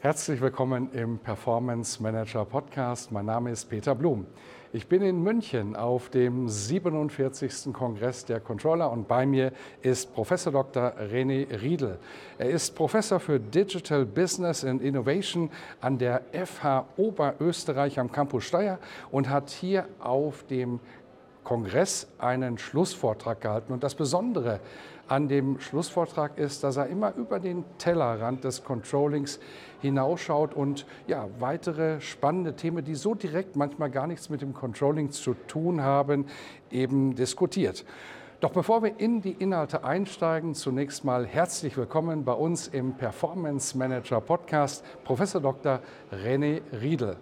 Herzlich willkommen im Performance Manager Podcast. Mein Name ist Peter Blum. Ich bin in München auf dem 47. Kongress der Controller und bei mir ist Professor Dr. René Riedel. Er ist Professor für Digital Business and Innovation an der FH Oberösterreich am Campus Steyr und hat hier auf dem Kongress einen Schlussvortrag gehalten. Und das Besondere an dem Schlussvortrag ist, dass er immer über den Tellerrand des Controllings hinausschaut und ja, weitere spannende Themen, die so direkt manchmal gar nichts mit dem Controlling zu tun haben, eben diskutiert. Doch bevor wir in die Inhalte einsteigen, zunächst mal herzlich willkommen bei uns im Performance Manager Podcast, Professor Dr. René Riedel.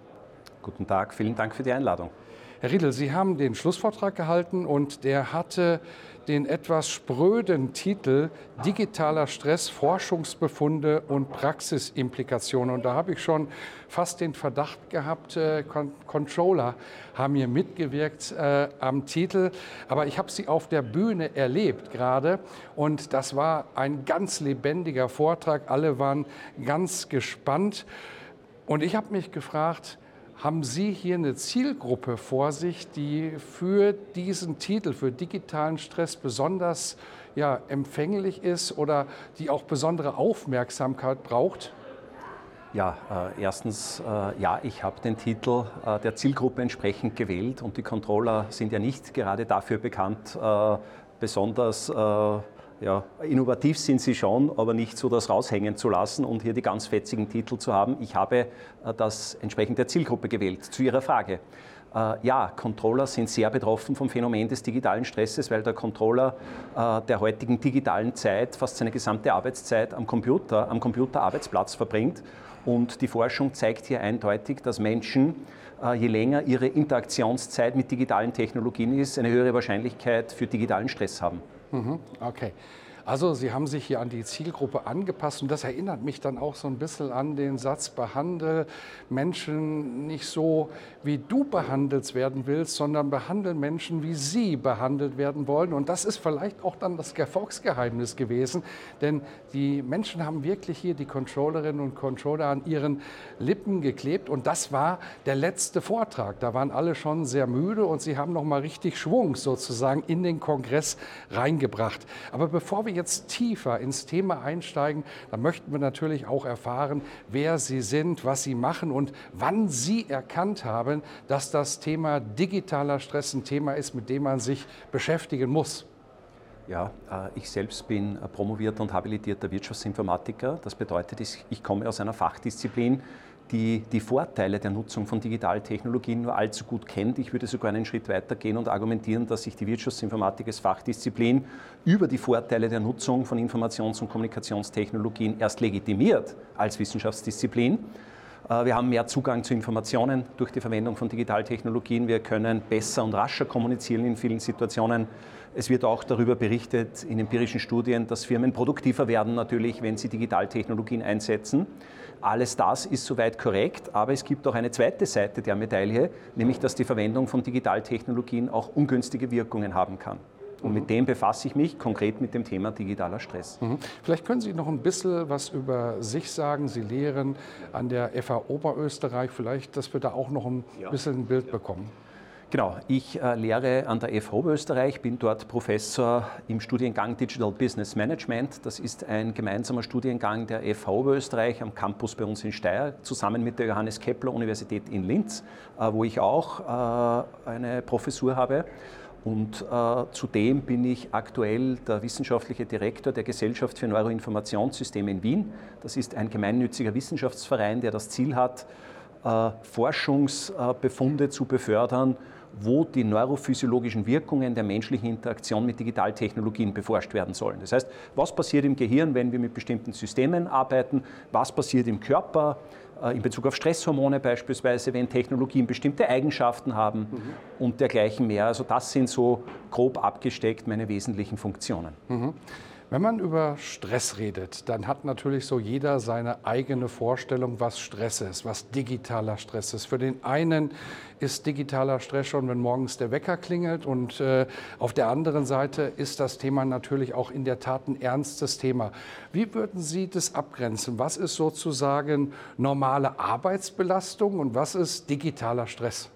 Guten Tag, vielen Dank für die Einladung. Herr Riedel, Sie haben den Schlussvortrag gehalten und der hatte den etwas spröden Titel Digitaler Stress, Forschungsbefunde und Praxisimplikationen. Und da habe ich schon fast den Verdacht gehabt, äh, Controller haben hier mitgewirkt äh, am Titel. Aber ich habe sie auf der Bühne erlebt gerade und das war ein ganz lebendiger Vortrag. Alle waren ganz gespannt. Und ich habe mich gefragt, haben Sie hier eine Zielgruppe vor sich, die für diesen Titel, für digitalen Stress besonders ja, empfänglich ist oder die auch besondere Aufmerksamkeit braucht? Ja, äh, erstens, äh, ja, ich habe den Titel äh, der Zielgruppe entsprechend gewählt und die Controller sind ja nicht gerade dafür bekannt, äh, besonders äh, ja, innovativ sind sie schon, aber nicht so das raushängen zu lassen und hier die ganz fetzigen Titel zu haben. Ich habe äh, das entsprechend der Zielgruppe gewählt. Zu Ihrer Frage. Äh, ja, Controller sind sehr betroffen vom Phänomen des digitalen Stresses, weil der Controller äh, der heutigen digitalen Zeit fast seine gesamte Arbeitszeit am Computer, am Computerarbeitsplatz verbringt. Und die Forschung zeigt hier eindeutig, dass Menschen, je länger ihre Interaktionszeit mit digitalen Technologien ist, eine höhere Wahrscheinlichkeit für digitalen Stress haben. Mhm, okay. Also Sie haben sich hier an die Zielgruppe angepasst und das erinnert mich dann auch so ein bisschen an den Satz, behandle Menschen nicht so, wie du behandelt werden willst, sondern behandle Menschen, wie sie behandelt werden wollen. Und das ist vielleicht auch dann das Erfolgsgeheimnis gewesen, denn die Menschen haben wirklich hier die Controllerinnen und Controller an ihren Lippen geklebt und das war der letzte Vortrag. Da waren alle schon sehr müde und sie haben noch mal richtig Schwung sozusagen in den Kongress reingebracht. Aber bevor wir jetzt tiefer ins Thema einsteigen, dann möchten wir natürlich auch erfahren, wer Sie sind, was Sie machen und wann Sie erkannt haben, dass das Thema digitaler Stress ein Thema ist, mit dem man sich beschäftigen muss. Ja, äh, ich selbst bin promovierter und habilitierter Wirtschaftsinformatiker. Das bedeutet, ich komme aus einer Fachdisziplin, die die Vorteile der Nutzung von Digitaltechnologien nur allzu gut kennt. Ich würde sogar einen Schritt weiter gehen und argumentieren, dass sich die Wirtschaftsinformatik als Fachdisziplin über die Vorteile der Nutzung von Informations- und Kommunikationstechnologien erst legitimiert als Wissenschaftsdisziplin. Äh, wir haben mehr Zugang zu Informationen durch die Verwendung von Digitaltechnologien. Wir können besser und rascher kommunizieren in vielen Situationen. Es wird auch darüber berichtet in empirischen Studien, dass Firmen produktiver werden natürlich, wenn sie Digitaltechnologien einsetzen. Alles das ist soweit korrekt, aber es gibt auch eine zweite Seite der Medaille, nämlich dass die Verwendung von Digitaltechnologien auch ungünstige Wirkungen haben kann. Und mit dem befasse ich mich konkret mit dem Thema digitaler Stress. Mhm. Vielleicht können Sie noch ein bisschen was über sich sagen. Sie lehren an der FH Oberösterreich. Vielleicht, dass wir da auch noch ein bisschen ein Bild bekommen. Genau, ich äh, lehre an der FH Oberösterreich, bin dort Professor im Studiengang Digital Business Management. Das ist ein gemeinsamer Studiengang der FH Oberösterreich am Campus bei uns in Steyr, zusammen mit der Johannes Kepler Universität in Linz, äh, wo ich auch äh, eine Professur habe. Und äh, zudem bin ich aktuell der wissenschaftliche Direktor der Gesellschaft für Neuroinformationssysteme in Wien. Das ist ein gemeinnütziger Wissenschaftsverein, der das Ziel hat, äh, Forschungsbefunde zu befördern, wo die neurophysiologischen Wirkungen der menschlichen Interaktion mit Digitaltechnologien beforscht werden sollen. Das heißt, was passiert im Gehirn, wenn wir mit bestimmten Systemen arbeiten, was passiert im Körper, äh, in Bezug auf Stresshormone beispielsweise, wenn Technologien bestimmte Eigenschaften haben mhm. und dergleichen mehr. Also das sind so grob abgesteckt meine wesentlichen Funktionen. Mhm. Wenn man über Stress redet, dann hat natürlich so jeder seine eigene Vorstellung, was Stress ist, was digitaler Stress ist. Für den einen ist digitaler Stress schon, wenn morgens der Wecker klingelt und äh, auf der anderen Seite ist das Thema natürlich auch in der Tat ein ernstes Thema. Wie würden Sie das abgrenzen? Was ist sozusagen normale Arbeitsbelastung und was ist digitaler Stress?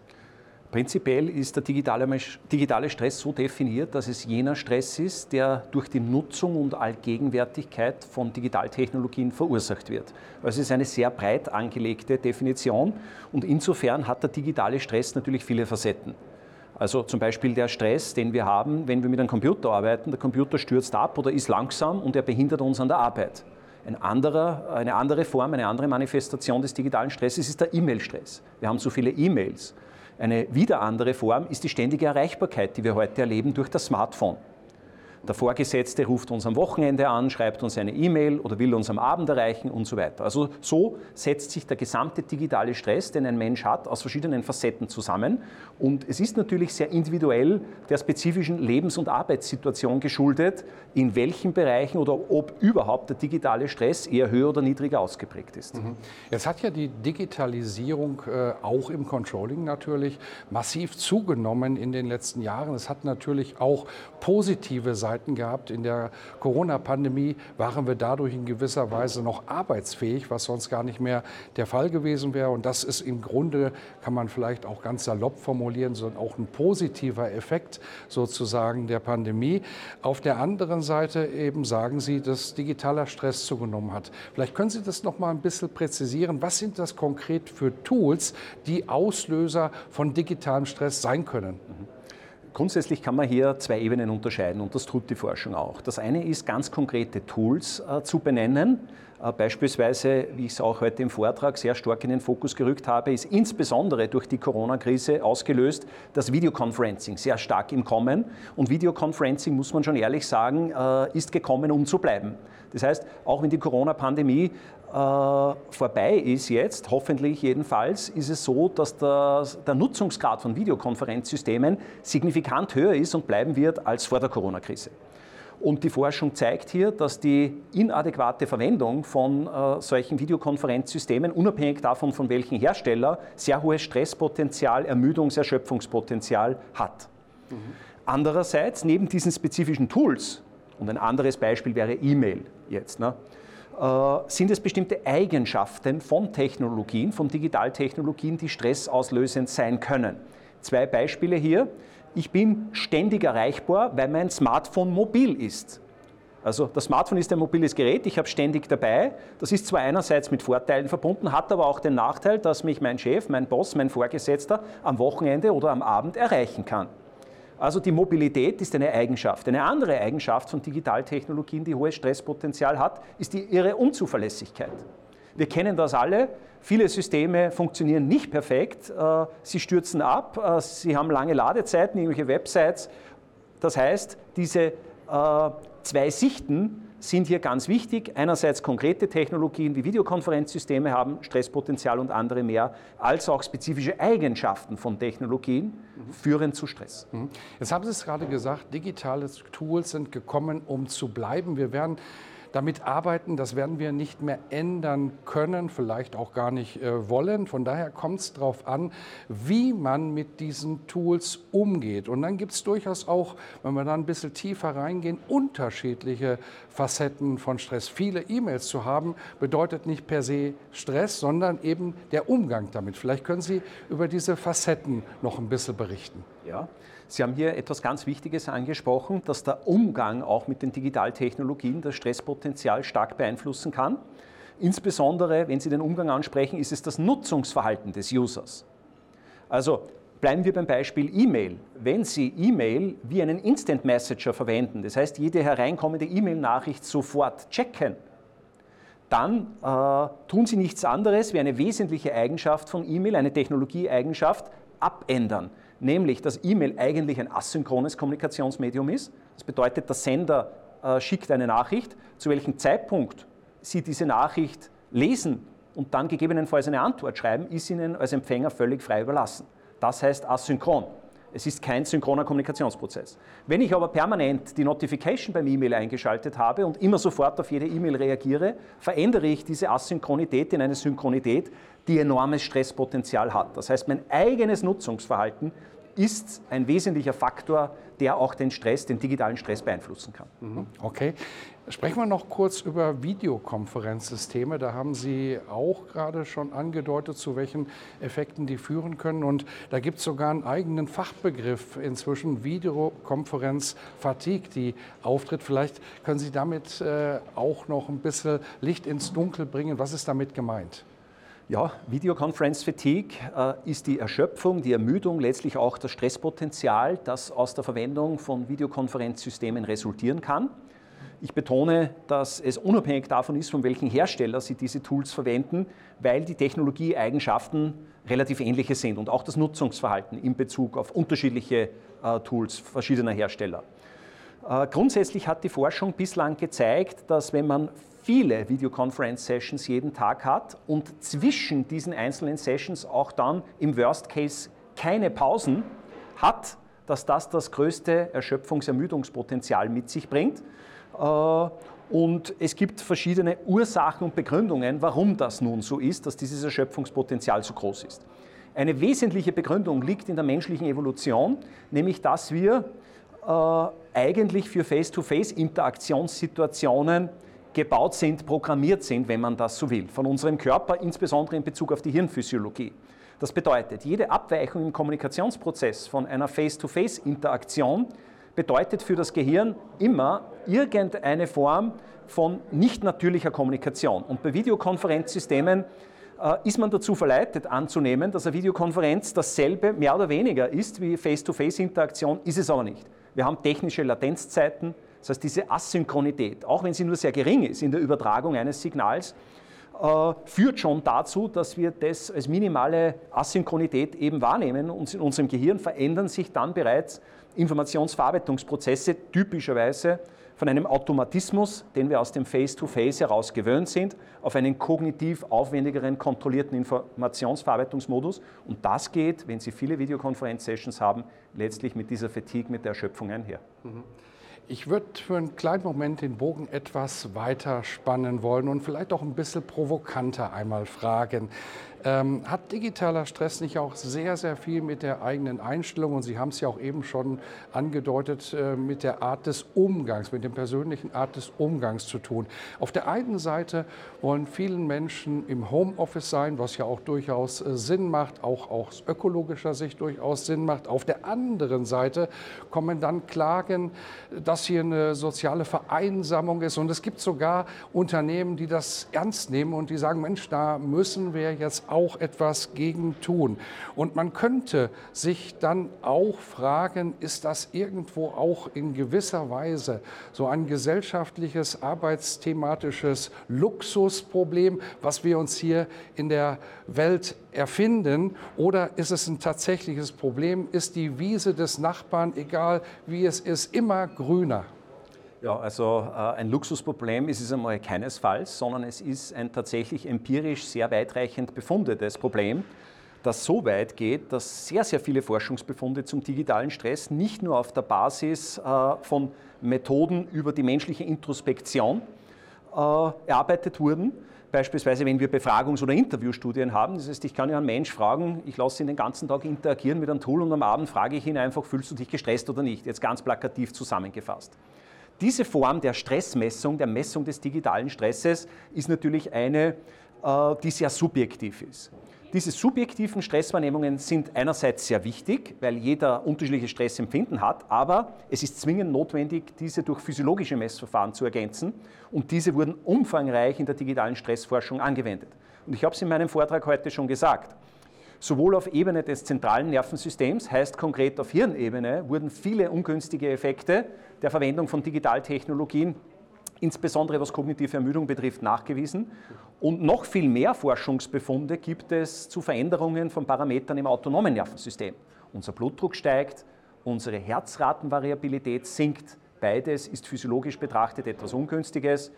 Prinzipiell ist der digitale, Stress so definiert, dass es jener Stress ist, der durch die Nutzung und Allgegenwärtigkeit von Digitaltechnologien verursacht wird. Also es ist eine sehr breit angelegte Definition und insofern hat der digitale Stress natürlich viele Facetten. Also zum Beispiel der Stress, den wir haben, wenn wir mit einem Computer arbeiten. Der Computer stürzt ab oder ist langsam und er behindert uns an der Arbeit. Ein anderer, eine andere Form, eine andere Manifestation des digitalen Stresses ist der E-Mail-Stress. Wir haben so viele E-Mails. Eine wieder andere Form ist die ständige Erreichbarkeit, die wir heute erleben durch das Smartphone. Der Vorgesetzte ruft uns am Wochenende an, schreibt uns eine E-Mail oder will uns am Abend erreichen und so weiter. Also so setzt sich der gesamte digitale Stress, den ein Mensch hat, aus verschiedenen Facetten zusammen. Und es ist natürlich sehr individuell der spezifischen Lebens- und Arbeitssituation geschuldet, in welchen Bereichen oder ob überhaupt der digitale Stress eher höher oder niedriger ausgeprägt ist. Mhm. Jetzt hat ja die Digitalisierung äh, auch im Controlling natürlich massiv zugenommen in den letzten Jahren. Es hat natürlich auch positive Seiten Seiten gehabt. In der Corona-Pandemie waren wir dadurch in gewisser Weise noch arbeitsfähig, was sonst gar nicht mehr der Fall gewesen wäre. Und das ist im Grunde, kann man vielleicht auch ganz salopp formulieren, sondern auch ein positiver Effekt sozusagen der Pandemie. Auf der anderen Seite eben sagen Sie, dass digitaler Stress zugenommen hat. Vielleicht können Sie das noch mal ein bisschen präzisieren. Was sind das konkret für Tools, die Auslöser von digitalem Stress sein können? Mhm. Grundsätzlich kann man hier zwei Ebenen unterscheiden und das tut die Forschung auch. Das eine ist, ganz konkrete Tools äh, zu benennen. Äh, beispielsweise, wie ich es auch heute im Vortrag sehr stark in den Fokus gerückt habe, ist insbesondere durch die Corona-Krise ausgelöst das Videoconferencing sehr stark im Kommen. Und Videoconferencing, muss man schon ehrlich sagen, äh, ist gekommen, um zu bleiben. Das heißt, auch wenn die Corona-Pandemie vorbei ist jetzt, hoffentlich jedenfalls, ist es so, dass der, der Nutzungsgrad von Videokonferenzsystemen signifikant höher ist und bleiben wird als vor der Corona-Krise. Und die Forschung zeigt hier, dass die inadäquate Verwendung von äh, solchen Videokonferenzsystemen, unabhängig davon, von welchem Hersteller, sehr hohes Stresspotenzial, Ermüdungs-, Erschöpfungspotenzial hat. Mhm. Andererseits, neben diesen spezifischen Tools, und ein anderes Beispiel wäre E-Mail jetzt, ne, äh, sind es bestimmte Eigenschaften von Technologien, von Digitaltechnologien, die stressauslösend sein können. Zwei Beispiele hier. Ich bin ständig erreichbar, weil mein Smartphone mobil ist. Also das Smartphone ist ein mobiles Gerät, ich habe ständig dabei. Das ist zwar einerseits mit Vorteilen verbunden, hat aber auch den Nachteil, dass mich mein Chef, mein Boss, mein Vorgesetzter am Wochenende oder am Abend erreichen kann. Also die Mobilität ist eine Eigenschaft. Eine andere Eigenschaft von Digitaltechnologien, die hohes Stresspotenzial hat, ist die, ihre Unzuverlässigkeit. Wir kennen das alle. Viele Systeme funktionieren nicht perfekt. Äh, sie stürzen ab, äh, sie haben lange Ladezeiten, irgendwelche Websites. Das heißt, diese äh, zwei Sichten sind hier ganz wichtig. Einerseits konkrete Technologien wie Videokonferenzsysteme haben Stresspotenzial und andere mehr, als auch spezifische Eigenschaften von Technologien mhm. führen zu Stress. Mhm. Jetzt haben Sie es gerade gesagt, digitale Tools sind gekommen, um zu bleiben. Wir werden damit arbeiten. Das werden wir nicht mehr ändern können, vielleicht auch gar nicht äh, wollen. Von daher kommt es darauf an, wie man mit diesen Tools umgeht. Und dann gibt es durchaus auch, wenn wir dann ein bisschen tiefer reingehen, unterschiedliche Facetten von Stress. Viele E-Mails zu haben, bedeutet nicht per se Stress, sondern eben der Umgang damit. Vielleicht können Sie über diese Facetten noch ein bisschen berichten. Ja, Sie haben hier etwas ganz Wichtiges angesprochen, dass der Umgang auch mit den Digitaltechnologien das Stresspotenzial stark beeinflussen kann. Insbesondere, wenn Sie den Umgang ansprechen, ist es das Nutzungsverhalten des Users. Also bleiben wir beim Beispiel E-Mail. Wenn Sie E-Mail wie einen Instant Messenger verwenden, das heißt jede hereinkommende E-Mail-Nachricht sofort checken, dann äh, tun Sie nichts anderes wie eine wesentliche Eigenschaft von E-Mail, eine Technologieeigenschaft, abändern. Nämlich, dass E-Mail eigentlich ein asynchrones Kommunikationsmedium ist. Das bedeutet, der Sender äh, schickt eine Nachricht. Zu welchem Zeitpunkt Sie diese Nachricht lesen und dann gegebenenfalls eine Antwort schreiben, ist Ihnen als Empfänger völlig frei überlassen. Das heißt asynchron. Es ist kein synchroner Kommunikationsprozess. Wenn ich aber permanent die Notification beim E-Mail eingeschaltet habe und immer sofort auf jede E-Mail reagiere, verändere ich diese Asynchronität in eine Synchronität, die enormes Stresspotenzial hat. Das heißt, mein eigenes Nutzungsverhalten ist ein wesentlicher Faktor, der auch den Stress, den digitalen Stress beeinflussen kann. Mhm. Okay. Sprechen wir noch kurz über Videokonferenzsysteme. Da haben Sie auch gerade schon angedeutet, zu welchen Effekten die führen können. Und da gibt es sogar einen eigenen Fachbegriff inzwischen, Videokonferenz-Fatigue, die auftritt. Vielleicht können Sie damit äh, auch noch ein bisschen Licht ins Dunkel bringen. Was ist damit gemeint? Ja, Videoconference Fatigue äh, ist die Erschöpfung, die Ermüdung, letztlich auch das Stresspotenzial, das aus der Verwendung von Videokonferenzsystemen resultieren kann. Ich betone, dass es unabhängig davon ist, von welchem Hersteller Sie diese Tools verwenden, weil die Technologieeigenschaften relativ ähnliche sind und auch das Nutzungsverhalten in Bezug auf unterschiedliche äh, Tools verschiedener Hersteller. Äh, grundsätzlich hat die Forschung bislang gezeigt, dass wenn man viele Videoconference-Sessions jeden Tag hat und zwischen diesen einzelnen Sessions auch dann im Worst Case keine Pausen hat, dass das das größte Erschöpfungsermüdungspotenzial mit sich bringt. Äh, und es gibt verschiedene Ursachen und Begründungen, warum das nun so ist, dass dieses Erschöpfungspotenzial so groß ist. Eine wesentliche Begründung liegt in der menschlichen Evolution, nämlich dass wir äh, eigentlich für Face-to-Face-Interaktionssituationen gebaut sind, programmiert sind, wenn man das so will, von unserem Körper, insbesondere in Bezug auf die Hirnphysiologie. Das bedeutet, jede Abweichung im Kommunikationsprozess von einer Face-to-Face-Interaktion bedeutet für das Gehirn immer irgendeine Form von nicht natürlicher Kommunikation. Und bei Videokonferenzsystemen äh, ist man dazu verleitet anzunehmen, dass eine Videokonferenz dasselbe mehr oder weniger ist wie Face-to-Face-Interaktion, ist es aber nicht. Wir haben technische Latenzzeiten, das heißt, diese Asynchronität, auch wenn sie nur sehr gering ist in der Übertragung eines Signals, äh, führt schon dazu, dass wir das als minimale Asynchronität eben wahrnehmen und in unserem Gehirn verändern sich dann bereits Informationsverarbeitungsprozesse typischerweise von einem Automatismus, den wir aus dem Face-to-Face -face heraus gewöhnt sind, auf einen kognitiv aufwendigeren, kontrollierten Informationsverarbeitungsmodus. Und das geht, wenn Sie viele Videokonferenz-Sessions haben, letztlich mit dieser Fatigue, mit der Erschöpfung einher. Mhm. Ich würde für einen kleinen Moment den Bogen etwas weiter spannen wollen und vielleicht auch ein bisschen provokanter einmal fragen. Ähm, hat digitaler Stress nicht auch sehr, sehr viel mit der eigenen Einstellung und Sie haben es ja auch eben schon angedeutet, äh, mit der Art des Umgangs, mit der persönlichen Art des Umgangs zu tun? Auf der einen Seite wollen vielen Menschen im Homeoffice sein, was ja auch durchaus äh, Sinn macht, auch aus ökologischer Sicht durchaus Sinn macht. Auf der anderen Seite kommen dann Klagen, dass hier eine soziale Vereinsamung ist und es gibt sogar Unternehmen, die das ernst nehmen und die sagen, Mensch, da müssen wir jetzt auch etwas gegen tun. Und man könnte sich dann auch fragen, ist das irgendwo auch in gewisser Weise so ein gesellschaftliches, arbeitsthematisches Luxusproblem, was wir uns hier in der Welt erfinden? Oder ist es ein tatsächliches Problem? Ist die Wiese des Nachbarn, egal wie es ist, immer grüner? Ja, also äh, ein Luxusproblem ist es einmal keinesfalls, sondern es ist ein tatsächlich empirisch sehr weitreichend befundetes Problem, das so weit geht, dass sehr, sehr viele Forschungsbefunde zum digitalen Stress nicht nur auf der Basis äh, von Methoden über die menschliche Introspektion äh, erarbeitet wurden, Beispielsweise, wenn wir Befragungs- oder Interviewstudien haben, das heißt, ich kann ja einen Mensch fragen, ich lasse ihn den ganzen Tag interagieren mit einem Tool und am Abend frage ich ihn einfach, fühlst du dich gestresst oder nicht? Jetzt ganz plakativ zusammengefasst. Diese Form der Stressmessung, der Messung des digitalen Stresses, ist natürlich eine, äh, die sehr subjektiv ist. Diese subjektiven Stresswahrnehmungen sind einerseits sehr wichtig, weil jeder unterschiedliche Stressempfinden hat, aber es ist zwingend notwendig, diese durch physiologische Messverfahren zu ergänzen und diese wurden umfangreich in der digitalen Stressforschung angewendet. Und ich habe es in meinem Vortrag heute schon gesagt. Sowohl auf Ebene des zentralen Nervensystems, heißt konkret auf Hirnebene, wurden viele ungünstige Effekte der Verwendung von Digitaltechnologien insbesondere was kognitive Ermüdung betrifft, nachgewiesen. Und noch viel mehr Forschungsbefunde gibt es zu Veränderungen von Parametern im autonomen Nervensystem. Unser Blutdruck steigt, unsere Herzratenvariabilität sinkt. Beides ist physiologisch betrachtet etwas Ungünstiges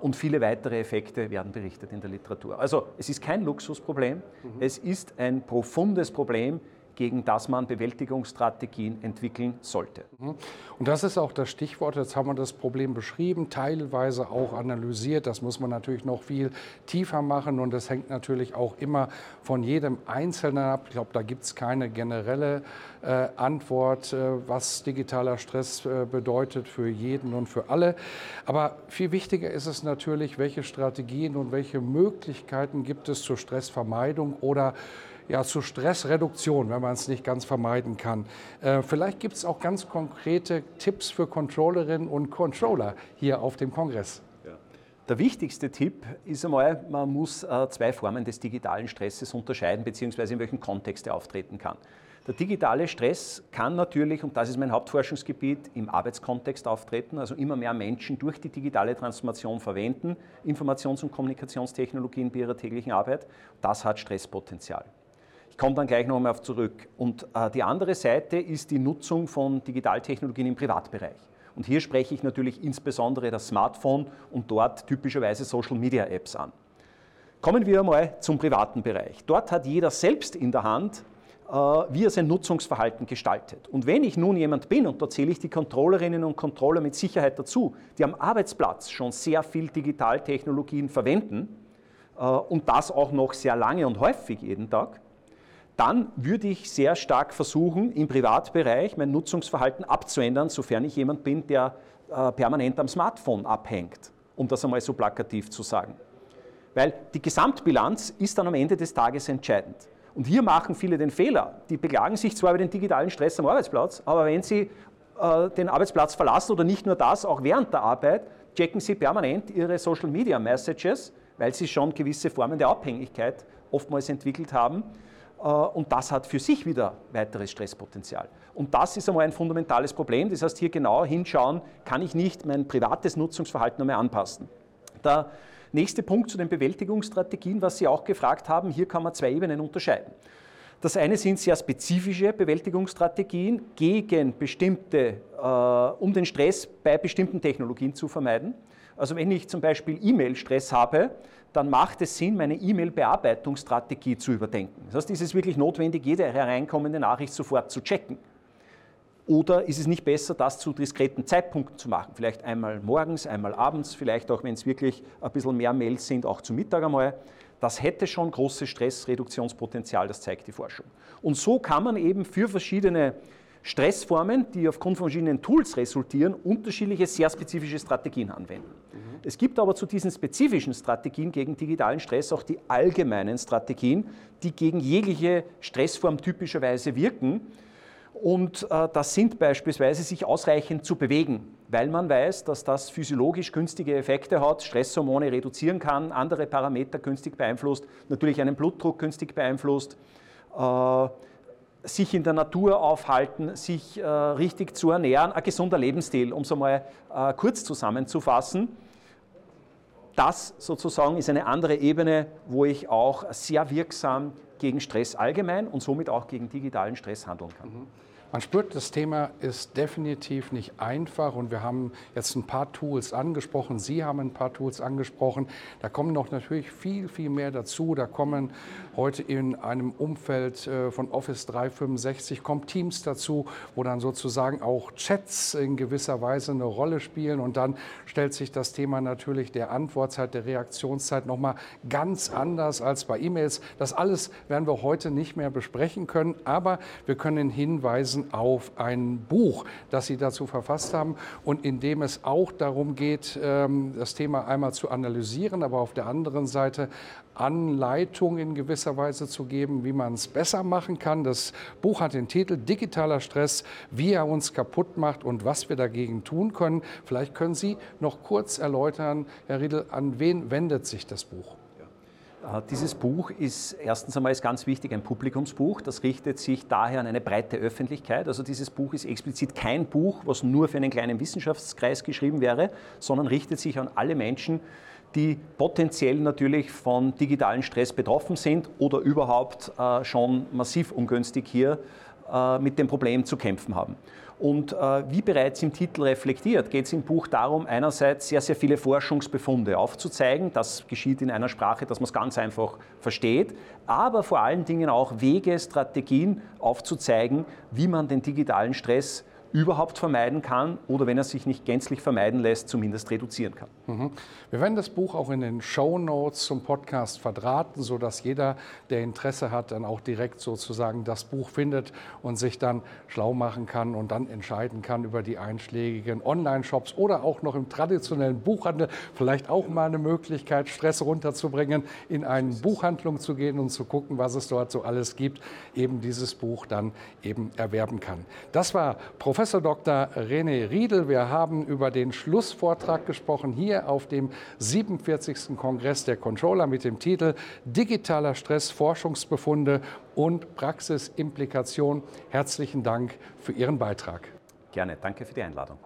und viele weitere Effekte werden berichtet in der Literatur. Also es ist kein Luxusproblem, mhm. es ist ein profundes Problem, gegen das man Bewältigungsstrategien entwickeln sollte. Mhm. Und das ist auch das Stichwort. Jetzt haben wir das Problem beschrieben, teilweise auch analysiert. Das muss man natürlich noch viel tiefer machen und das hängt natürlich auch immer von jedem Einzelnen ab. Ich glaube, da gibt es keine generelle äh, Antwort, äh, was digitaler Stress äh, bedeutet für jeden und für alle. Aber viel wichtiger ist es natürlich, welche Strategien und welche Möglichkeiten gibt es zur Stressvermeidung oder ja, zur Stressreduktion, wenn man es nicht ganz vermeiden kann. Äh, vielleicht gibt es auch ganz konkrete Tipps für Controllerinnen und Controller hier auf dem Kongress. Der wichtigste Tipp ist einmal, man muss äh, zwei Formen des digitalen Stresses unterscheiden, beziehungsweise in welchem Kontext er auftreten kann. Der digitale Stress kann natürlich, und das ist mein Hauptforschungsgebiet, im Arbeitskontext auftreten, also immer mehr Menschen durch die digitale Transformation verwenden, Informations- und Kommunikationstechnologien bei ihrer täglichen Arbeit. Das hat Stresspotenzial. Ich komme dann gleich noch einmal auf zurück. Und äh, die andere Seite ist die Nutzung von Digitaltechnologien im Privatbereich. Und hier spreche ich natürlich insbesondere das Smartphone und dort typischerweise Social-Media-Apps an. Kommen wir einmal zum privaten Bereich. Dort hat jeder selbst in der Hand, äh, wie er sein Nutzungsverhalten gestaltet. Und wenn ich nun jemand bin, und da zähle ich die Controllerinnen und Controller mit Sicherheit dazu, die am Arbeitsplatz schon sehr viel Digitaltechnologien verwenden äh, und das auch noch sehr lange und häufig jeden Tag, dann würde ich sehr stark versuchen, im Privatbereich mein Nutzungsverhalten abzuändern, sofern ich jemand bin, der äh, permanent am Smartphone abhängt, um das einmal so plakativ zu sagen. Weil die Gesamtbilanz ist dann am Ende des Tages entscheidend. Und hier machen viele den Fehler. Die beklagen sich zwar über den digitalen Stress am Arbeitsplatz, aber wenn sie äh, den Arbeitsplatz verlassen oder nicht nur das, auch während der Arbeit, checken sie permanent ihre Social Media Messages, weil sie schon gewisse Formen der Abhängigkeit oftmals entwickelt haben. Äh, und das hat für sich wieder weiteres Stresspotenzial. Und das ist einmal ein fundamentales Problem. Das heißt, hier genauer hinschauen, kann ich nicht mein privates Nutzungsverhalten einmal anpassen. Der nächste Punkt zu den Bewältigungsstrategien, was Sie auch gefragt haben, hier kann man zwei Ebenen unterscheiden. Das eine sind sehr spezifische Bewältigungsstrategien gegen bestimmte, äh, um den Stress bei bestimmten Technologien zu vermeiden. Also wenn ich zum Beispiel E-Mail-Stress habe, dann macht es Sinn, meine E-Mail-Bearbeitungsstrategie zu überdenken. Das heißt, ist es wirklich notwendig, jede hereinkommende Nachricht sofort zu checken? Oder ist es nicht besser, das zu diskreten Zeitpunkten zu machen? Vielleicht einmal morgens, einmal abends, vielleicht auch, wenn es wirklich ein bisschen mehr Mails sind, auch zu Mittag einmal. Das hätte schon großes Stressreduktionspotenzial, das zeigt die Forschung. Und so kann man eben für verschiedene Stressformen, die aufgrund von verschiedenen Tools resultieren, unterschiedliche, sehr spezifische Strategien anwenden. Mhm. Es gibt aber zu diesen spezifischen Strategien gegen digitalen Stress auch die allgemeinen Strategien, die gegen jegliche Stressform typischerweise wirken. Und äh, das sind beispielsweise sich ausreichend zu bewegen, weil man weiß, dass das physiologisch günstige Effekte hat, Stresshormone reduzieren kann, andere Parameter günstig beeinflusst, natürlich einen Blutdruck günstig beeinflusst. Äh, sich in der Natur aufhalten, sich äh, richtig zu ernähren, ein gesunder Lebensstil, um es einmal äh, kurz zusammenzufassen. Das sozusagen ist eine andere Ebene, wo ich auch sehr wirksam gegen Stress allgemein und somit auch gegen digitalen Stress handeln kann. Mhm. Man spürt, das Thema ist definitiv nicht einfach und wir haben jetzt ein paar Tools angesprochen. Sie haben ein paar Tools angesprochen. Da kommen noch natürlich viel, viel mehr dazu. Da kommen heute in einem Umfeld äh, von Office 365 kommt Teams dazu, wo dann sozusagen auch Chats in gewisser Weise eine Rolle spielen und dann stellt sich das Thema natürlich der Antwortzeit, der Reaktionszeit nochmal ganz anders als bei E-Mails. Das alles werden wir heute nicht mehr besprechen können, aber wir können hinweisen, auf ein Buch, das Sie dazu verfasst haben und in dem es auch darum geht, ähm, das Thema einmal zu analysieren, aber auf der anderen Seite Anleitung in gewisser Weise zu geben, wie man es besser machen kann. Das Buch hat den Titel Digitaler Stress, wie er uns kaputt macht und was wir dagegen tun können. Vielleicht können Sie noch kurz erläutern, Herr Riedel, an wen wendet sich das Buch? Äh, dieses Buch ist erstens einmal ist ganz wichtig ein Publikumsbuch. Das richtet sich daher an eine breite Öffentlichkeit. Also dieses Buch ist explizit kein Buch, was nur für einen kleinen Wissenschaftskreis geschrieben wäre, sondern richtet sich an alle Menschen, die potenziell natürlich von digitalen Stress betroffen sind oder überhaupt äh, schon massiv ungünstig hier äh, mit dem Problem zu kämpfen haben. Und äh, wie bereits im Titel reflektiert, geht es im Buch darum, einerseits sehr, sehr viele Forschungsbefunde aufzuzeigen. Das geschieht in einer Sprache, dass man es ganz einfach versteht, aber vor allen Dingen auch Wege, Strategien aufzuzeigen, wie man den digitalen Stress überhaupt vermeiden kann oder wenn er sich nicht gänzlich vermeiden lässt, zumindest reduzieren kann. Mhm. Wir werden das Buch auch in den Show Notes zum Podcast verdrahten, sodass jeder, der Interesse hat, dann auch direkt sozusagen das Buch findet und sich dann schlau machen kann und dann entscheiden kann über die einschlägigen Online-Shops oder auch noch im traditionellen Buchhandel. Vielleicht auch mal eine Möglichkeit, Stress runterzubringen, in eine Buchhandlung zu gehen und zu gucken, was es dort so alles gibt, eben dieses Buch dann eben erwerben kann. Das war Professor Professor Dr. René Riedel. Wir haben über den Schlussvortrag gesprochen hier auf dem 47. Kongress der Controller mit dem Titel Digitaler Stress, Forschungsbefunde und Praxisimplikation. Herzlichen Dank für Ihren Beitrag. Gerne, danke für die Einladung.